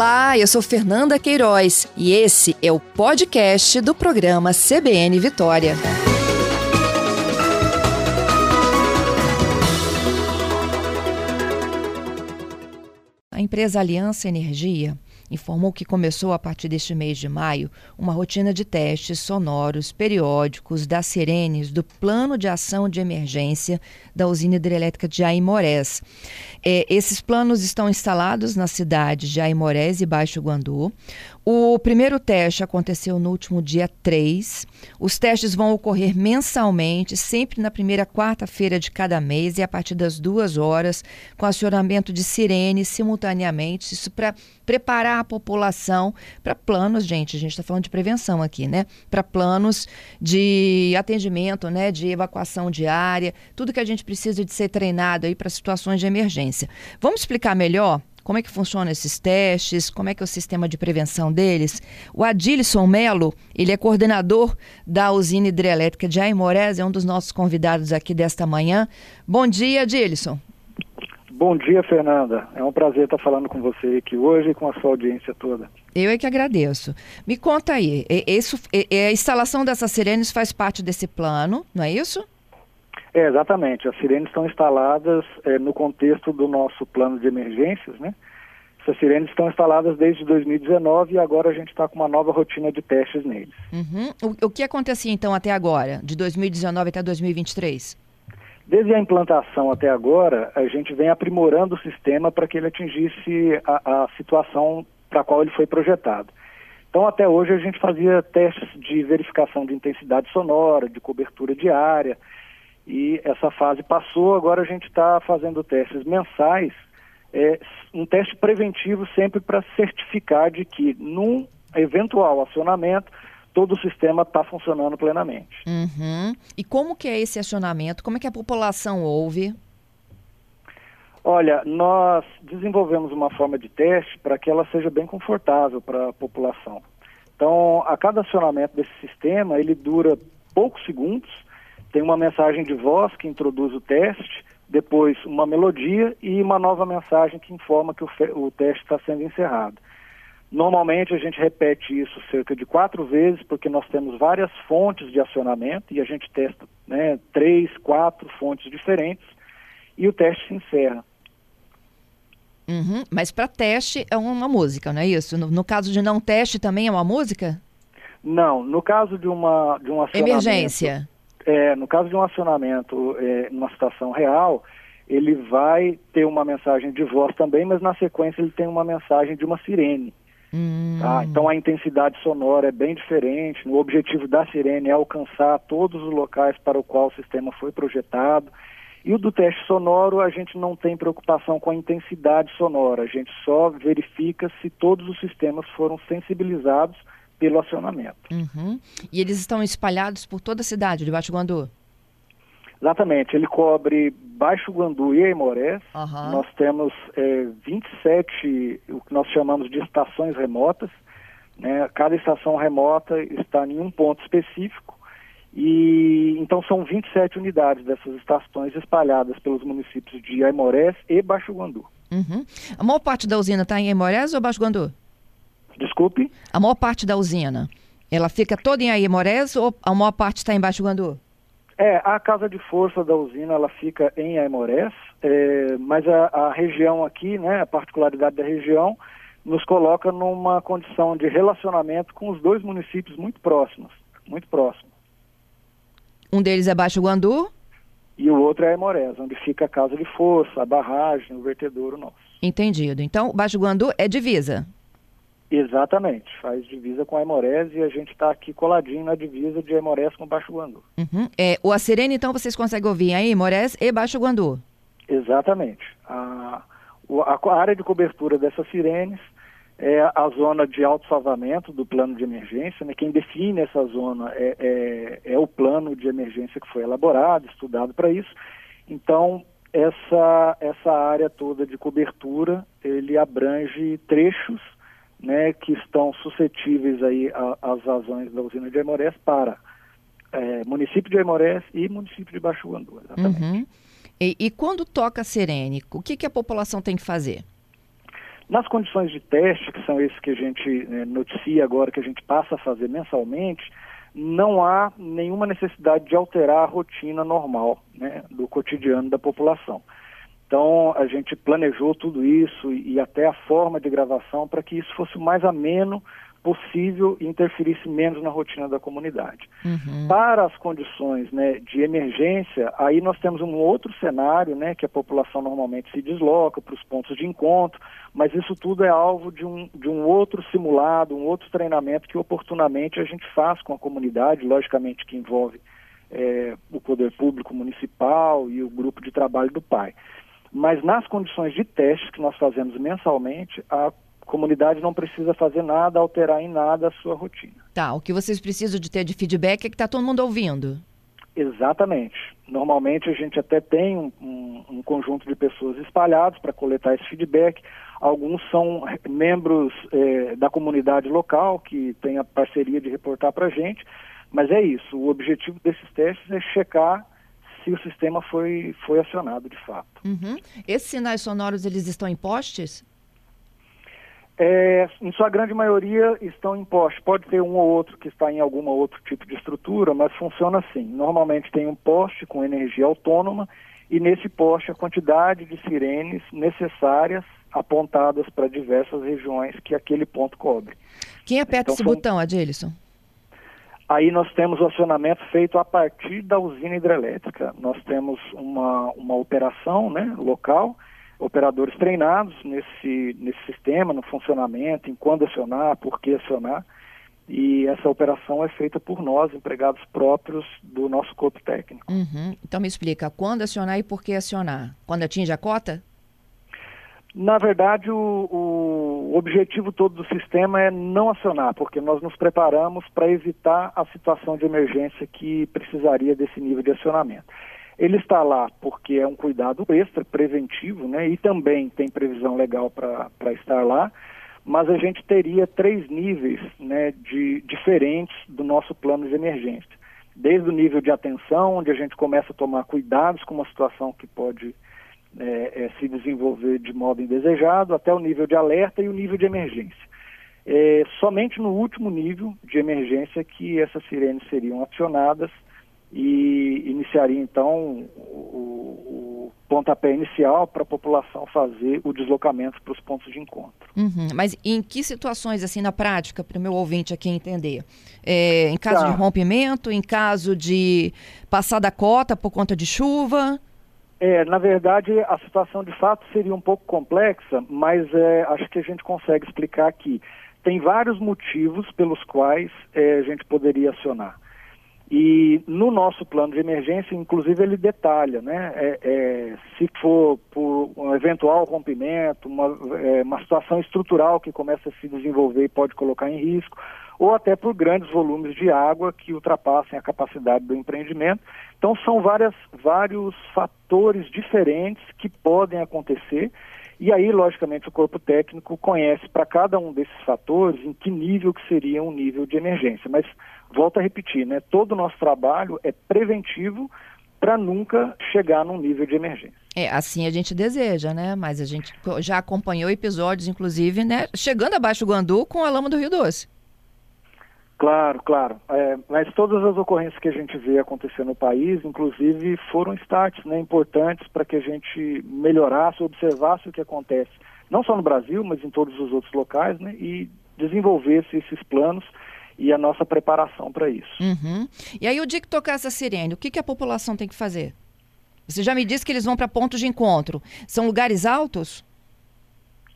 Olá, eu sou Fernanda Queiroz e esse é o podcast do programa CBN Vitória. A empresa Aliança Energia informou que começou a partir deste mês de maio uma rotina de testes sonoros periódicos das sirenes do Plano de Ação de Emergência da usina hidrelétrica de Aimorés. É, esses planos estão instalados nas cidades de Aimorés e Baixo Guandu. O primeiro teste aconteceu no último dia 3. Os testes vão ocorrer mensalmente, sempre na primeira quarta-feira de cada mês e a partir das duas horas, com acionamento de sirene simultaneamente. Isso para preparar a população para planos, gente, a gente está falando de prevenção aqui, né? Para planos de atendimento, né? De evacuação diária, tudo que a gente precisa de ser treinado aí para situações de emergência. Vamos explicar melhor como é que funcionam esses testes, como é que é o sistema de prevenção deles. O Adilson Melo, ele é coordenador da usina hidrelétrica de Aimorés, é um dos nossos convidados aqui desta manhã. Bom dia, Adilson. Bom dia, Fernanda. É um prazer estar falando com você aqui hoje e com a sua audiência toda. Eu é que agradeço. Me conta aí, isso, a instalação dessas sirenes faz parte desse plano, não é isso? É, exatamente. As sirenes estão instaladas é, no contexto do nosso plano de emergências, né? Essas sirenes estão instaladas desde 2019 e agora a gente está com uma nova rotina de testes neles. Uhum. O, o que acontecia então até agora, de 2019 até 2023? Desde a implantação até agora, a gente vem aprimorando o sistema para que ele atingisse a, a situação para a qual ele foi projetado. Então, até hoje, a gente fazia testes de verificação de intensidade sonora, de cobertura de área, e essa fase passou, agora a gente está fazendo testes mensais, é, um teste preventivo sempre para certificar de que num eventual acionamento todo o sistema está funcionando plenamente. Uhum. E como que é esse acionamento? Como é que a população ouve? Olha, nós desenvolvemos uma forma de teste para que ela seja bem confortável para a população. Então, a cada acionamento desse sistema, ele dura poucos segundos tem uma mensagem de voz que introduz o teste, depois uma melodia e uma nova mensagem que informa que o, o teste está sendo encerrado. Normalmente a gente repete isso cerca de quatro vezes, porque nós temos várias fontes de acionamento e a gente testa né, três, quatro fontes diferentes e o teste se encerra. Uhum, mas para teste é uma música, não é isso? No, no, caso de não teste também é uma música? Não, no caso de uma de um acionamento... Emergência. É, no caso de um acionamento é, numa situação real, ele vai ter uma mensagem de voz também, mas na sequência ele tem uma mensagem de uma sirene. Hum. Tá? Então a intensidade sonora é bem diferente. O objetivo da sirene é alcançar todos os locais para o qual o sistema foi projetado. E o do teste sonoro, a gente não tem preocupação com a intensidade sonora, a gente só verifica se todos os sistemas foram sensibilizados pelo acionamento. Uhum. E eles estão espalhados por toda a cidade de Baixo Guandu? Exatamente, ele cobre Baixo Guandu e Aimorés. Uhum. Nós temos é, 27, o que nós chamamos de estações remotas. Né? Cada estação remota está em um ponto específico. E então são 27 unidades dessas estações espalhadas pelos municípios de Aimorés e Baixo Guandu. Uhum. A maior parte da usina está em Aimorés ou Baixo Guandu? Desculpe? A maior parte da usina, ela fica toda em Aimorés ou a maior parte está em Baixo Guandu? É, a casa de força da usina, ela fica em Aimorés, é, mas a, a, região aqui, né, a particularidade da região, nos coloca numa condição de relacionamento com os dois municípios muito próximos, muito próximos. Um deles é Baixo Guandu? E o outro é Aimorés, onde fica a casa de força, a barragem, o vertedouro nosso. Entendido. Então, Baixo Guandu é divisa? Exatamente, faz divisa com a Aimorés e a gente está aqui coladinho na divisa de Aimorés com Baixo Guandu. Uhum. É, o Acerene, então, vocês conseguem ouvir aí, Aimorés e Baixo Guandu? Exatamente. A, a, área de cobertura dessas sirenes é a zona de alto salvamento do plano de emergência. Né? Quem define essa zona é, é, é o plano de emergência que foi elaborado, estudado para isso. Então, essa, essa área toda de cobertura, ele abrange trechos né, que estão suscetíveis aí às vazões da usina de Aimorés para é, município de Aimorés e município de Baixo Guandu, exatamente. Uhum. E, e, quando toca a sirene, o que, que a população tem que fazer? Nas condições de teste, que são esses que a gente né, noticia agora, que a gente passa a fazer mensalmente, não há nenhuma necessidade de alterar a rotina normal né, do cotidiano da população. Então, a gente planejou tudo isso e, e até a forma de gravação para que isso fosse o mais ameno possível e interferisse menos na rotina da comunidade. Uhum. Para as condições né, de emergência, aí nós temos um outro cenário, né, que a população normalmente se desloca para os pontos de encontro, mas isso tudo é alvo de um, de um outro simulado, um outro treinamento que oportunamente a gente faz com a comunidade, logicamente que envolve é, o poder público municipal e o grupo de trabalho do PAI. Mas nas condições de testes que nós fazemos mensalmente, a comunidade não precisa fazer nada, alterar em nada a sua rotina. Tá, o que vocês precisam de ter de feedback é que está todo mundo ouvindo. Exatamente. Normalmente a gente até tem um, um, um conjunto de pessoas espalhados para coletar esse feedback. Alguns são membros eh, da comunidade local que tem a parceria de reportar para a gente. Mas é isso. O objetivo desses testes é checar se o sistema foi, foi acionado de fato. Uhum. Esses sinais sonoros eles estão em postes? É, em sua grande maioria estão em poste. Pode ter um ou outro que está em algum outro tipo de estrutura, mas funciona assim. Normalmente tem um poste com energia autônoma e nesse poste a quantidade de sirenes necessárias apontadas para diversas regiões que aquele ponto cobre. Quem aperta então, esse são... botão, Adilson? Aí nós temos o acionamento feito a partir da usina hidrelétrica. Nós temos uma, uma operação né, local operadores treinados nesse, nesse sistema, no funcionamento, em quando acionar, por que acionar. E essa operação é feita por nós, empregados próprios do nosso corpo técnico. Uhum. Então me explica, quando acionar e por que acionar? Quando atinge a cota? Na verdade, o, o, objetivo todo do sistema é não acionar, porque nós nos preparamos para evitar a situação de emergência que precisaria desse nível de acionamento. Ele está lá porque é um cuidado extra, preventivo, né? E também tem previsão legal para estar lá. Mas a gente teria três níveis né, de, diferentes do nosso plano de emergência. Desde o nível de atenção, onde a gente começa a tomar cuidados com uma situação que pode é, é, se desenvolver de modo indesejado, até o nível de alerta e o nível de emergência. É, somente no último nível de emergência que essas sirenes seriam acionadas e iniciaria então o, o pontapé inicial para a população fazer o deslocamento para os pontos de encontro. Uhum. Mas em que situações, assim, na prática, para o meu ouvinte aqui entender? É, em caso tá. de rompimento, em caso de passar da cota por conta de chuva? É, na verdade, a situação de fato seria um pouco complexa, mas é, acho que a gente consegue explicar aqui. Tem vários motivos pelos quais é, a gente poderia acionar. E no nosso plano de emergência, inclusive, ele detalha, né? É, é, se for por um eventual rompimento, uma, é, uma situação estrutural que começa a se desenvolver e pode colocar em risco, ou até por grandes volumes de água que ultrapassem a capacidade do empreendimento. Então, são várias, vários fatores diferentes que podem acontecer. E aí, logicamente, o corpo técnico conhece para cada um desses fatores em que nível que seria um nível de emergência. Mas volto a repetir, né? Todo o nosso trabalho é preventivo para nunca chegar num nível de emergência. É, assim a gente deseja, né? Mas a gente já acompanhou episódios, inclusive, né? Chegando abaixo do Guandu com a lama do Rio Doce. Claro, claro. É, mas todas as ocorrências que a gente vê acontecer no país, inclusive, foram starts né, importantes para que a gente melhorasse, observasse o que acontece, não só no Brasil, mas em todos os outros locais, né, e desenvolvesse esses planos e a nossa preparação para isso. Uhum. E aí, o dia que tocar essa sirene, o que, que a população tem que fazer? Você já me disse que eles vão para pontos de encontro. São lugares altos?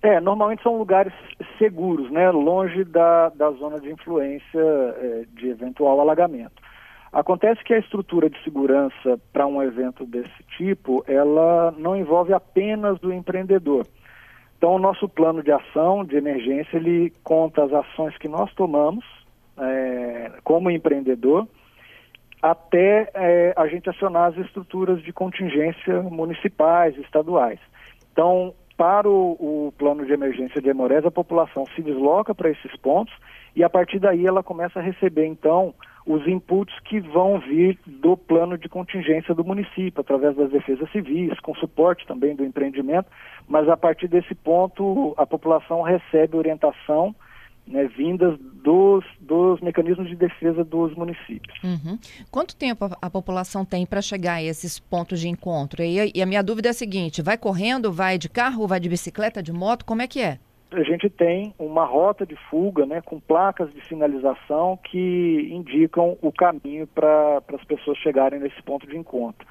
É, normalmente são lugares seguros, né? Longe da, da zona de influência é, de eventual alagamento. Acontece que a estrutura de segurança para um evento desse tipo, ela não envolve apenas o empreendedor. Então, o nosso plano de ação, de emergência, ele conta as ações que nós tomamos é, como empreendedor, até é, a gente acionar as estruturas de contingência municipais, estaduais. Então, para o, o plano de emergência de Emorés, a população se desloca para esses pontos e a partir daí ela começa a receber, então, os inputs que vão vir do plano de contingência do município, através das defesas civis, com suporte também do empreendimento, mas a partir desse ponto a população recebe orientação né, vindas dos, dos mecanismos de defesa dos municípios. Uhum. Quanto tempo a, a população tem para chegar a esses pontos de encontro? E, e a minha dúvida é a seguinte: vai correndo, vai de carro, vai de bicicleta, de moto? Como é que é? a gente tem uma rota de fuga, né, com placas de sinalização que indicam o caminho para as pessoas chegarem nesse ponto de encontro.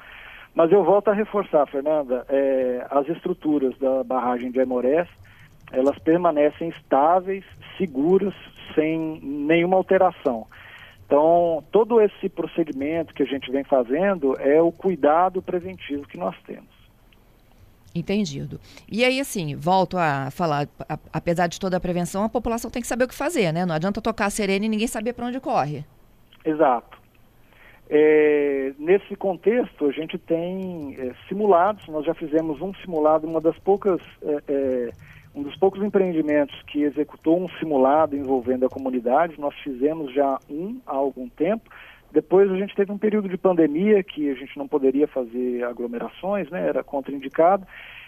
Mas eu volto a reforçar, Fernanda, é, as estruturas da barragem de Aimorés, elas permanecem estáveis, seguras, sem nenhuma alteração. Então, todo esse procedimento que a gente vem fazendo é o cuidado preventivo que nós temos. Entendido. E aí, assim, volto a falar, a, apesar de toda a prevenção, a população tem que saber o que fazer, né? Não adianta tocar a sirene e ninguém saber para onde corre. Exato. É, nesse contexto, a gente tem é, simulados, nós já fizemos um simulado, uma das poucas, é, é um dos poucos empreendimentos que executou um simulado envolvendo a comunidade, nós fizemos já um há algum tempo, depois a gente teve um período de pandemia que a gente não poderia fazer aglomerações, né, era contraindicado,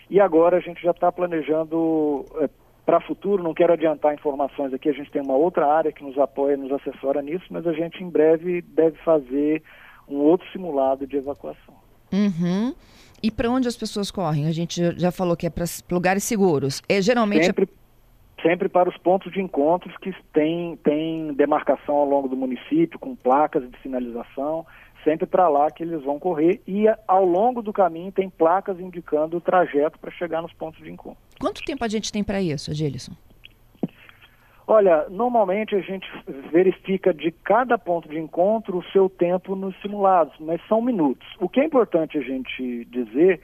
e agora a gente já está planejando é, para futuro, não quero adiantar informações aqui, a gente tem uma outra área que nos apoia, nos assessora nisso, mas a gente em breve deve fazer um outro simulado de evacuação. Uhum. E para onde as pessoas correm? A gente já falou que é para lugares seguros. É geralmente sempre sempre para os pontos de encontros que tem, tem demarcação ao longo do município, com placas de sinalização, sempre para lá que eles vão correr e ao longo do caminho tem placas indicando o trajeto para chegar nos pontos de encontro. Quanto tempo a gente tem para isso, Agilson? Olha, normalmente a gente verifica de cada ponto de encontro o seu tempo nos simulados, mas são minutos. O que é importante a gente dizer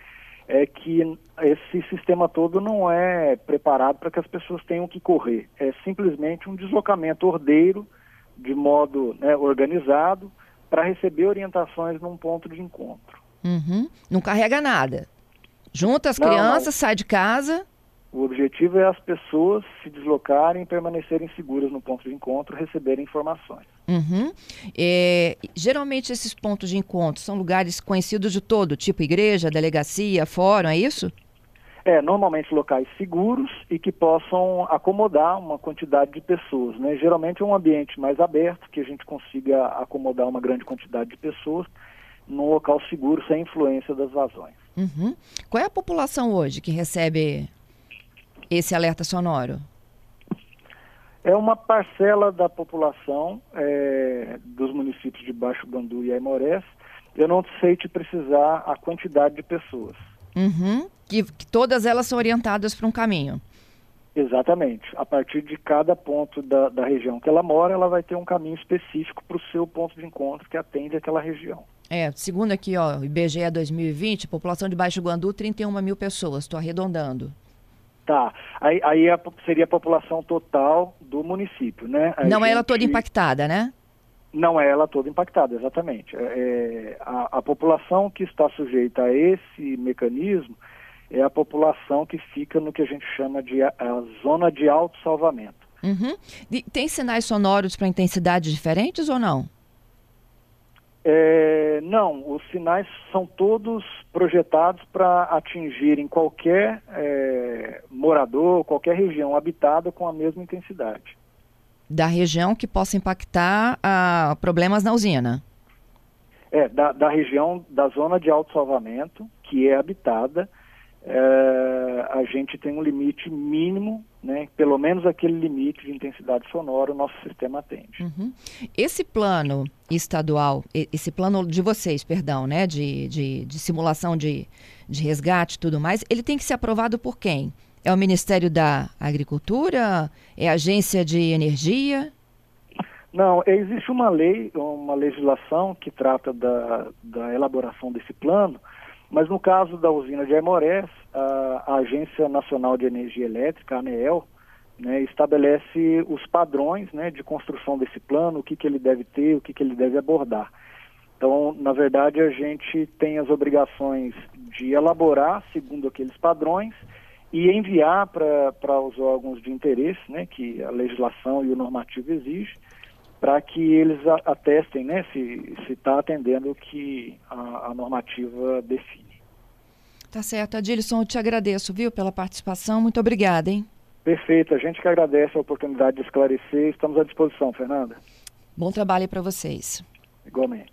é que esse sistema todo não é preparado para que as pessoas tenham que correr. É simplesmente um deslocamento ordeiro, de modo né, organizado, para receber orientações num ponto de encontro. Uhum. Não carrega nada. Junta as não, crianças, não. sai de casa. O objetivo é as pessoas se deslocarem e permanecerem seguras no ponto de encontro, receberem informações. Uhum. É, geralmente esses pontos de encontro são lugares conhecidos de todo, tipo igreja, delegacia, fórum, é isso? É, normalmente locais seguros e que possam acomodar uma quantidade de pessoas. Né? Geralmente é um ambiente mais aberto, que a gente consiga acomodar uma grande quantidade de pessoas num local seguro, sem influência das vazões. Uhum. Qual é a população hoje que recebe esse alerta sonoro? É uma parcela da população é, dos municípios de Baixo Bandu e Aimorés. Eu não sei te precisar a quantidade de pessoas. Uhum. Que, que todas elas são orientadas para um caminho. Exatamente. A partir de cada ponto da, da região que ela mora, ela vai ter um caminho específico para o seu ponto de encontro que atende aquela região. É, segundo aqui, ó, IBGE 2020, população de Baixo Guandu, 31 mil pessoas, estou arredondando. Tá. Aí, aí a, seria a população total do município, né? A não é ela toda impactada, né? Não é ela toda impactada, exatamente. É, é, a, a, população que está sujeita a esse mecanismo é a população que fica no que a gente chama de a, a zona de autossalvamento. Uhum. Tem sinais sonoros para intensidades diferentes ou não? É, não, os sinais são todos projetados para atingirem qualquer é, morador, qualquer região habitada com a mesma intensidade. Da região que possa impactar a problemas na usina? É, da, da região, da zona de autossalvamento, que é habitada, é, a gente tem um limite mínimo, né, pelo menos aquele limite de intensidade sonora o nosso sistema atende. Uhum. Esse plano estadual, esse plano de vocês, perdão, né, de, de, de simulação de, de resgate e tudo mais, ele tem que ser aprovado por quem? É o Ministério da Agricultura? É a Agência de Energia? Não, existe uma lei, uma legislação que trata da, da elaboração desse plano, mas no caso da usina de Aimorés, a, Agência Nacional de Energia Elétrica, a ANEEL, né, estabelece os padrões né, de construção desse plano, o que, que ele deve ter, o que, que ele deve abordar. Então, na verdade, a gente tem as obrigações de elaborar segundo aqueles padrões e enviar para os órgãos de interesse, né, que a legislação e o normativo exigem, para que eles atestem né, se está atendendo o que a, a, normativa define. Tá certo. Adilson, eu te agradeço, viu, pela participação. Muito obrigada, hein? Perfeito. A gente que agradece a oportunidade de esclarecer. Estamos à disposição, Fernanda. Bom trabalho para vocês. Igualmente.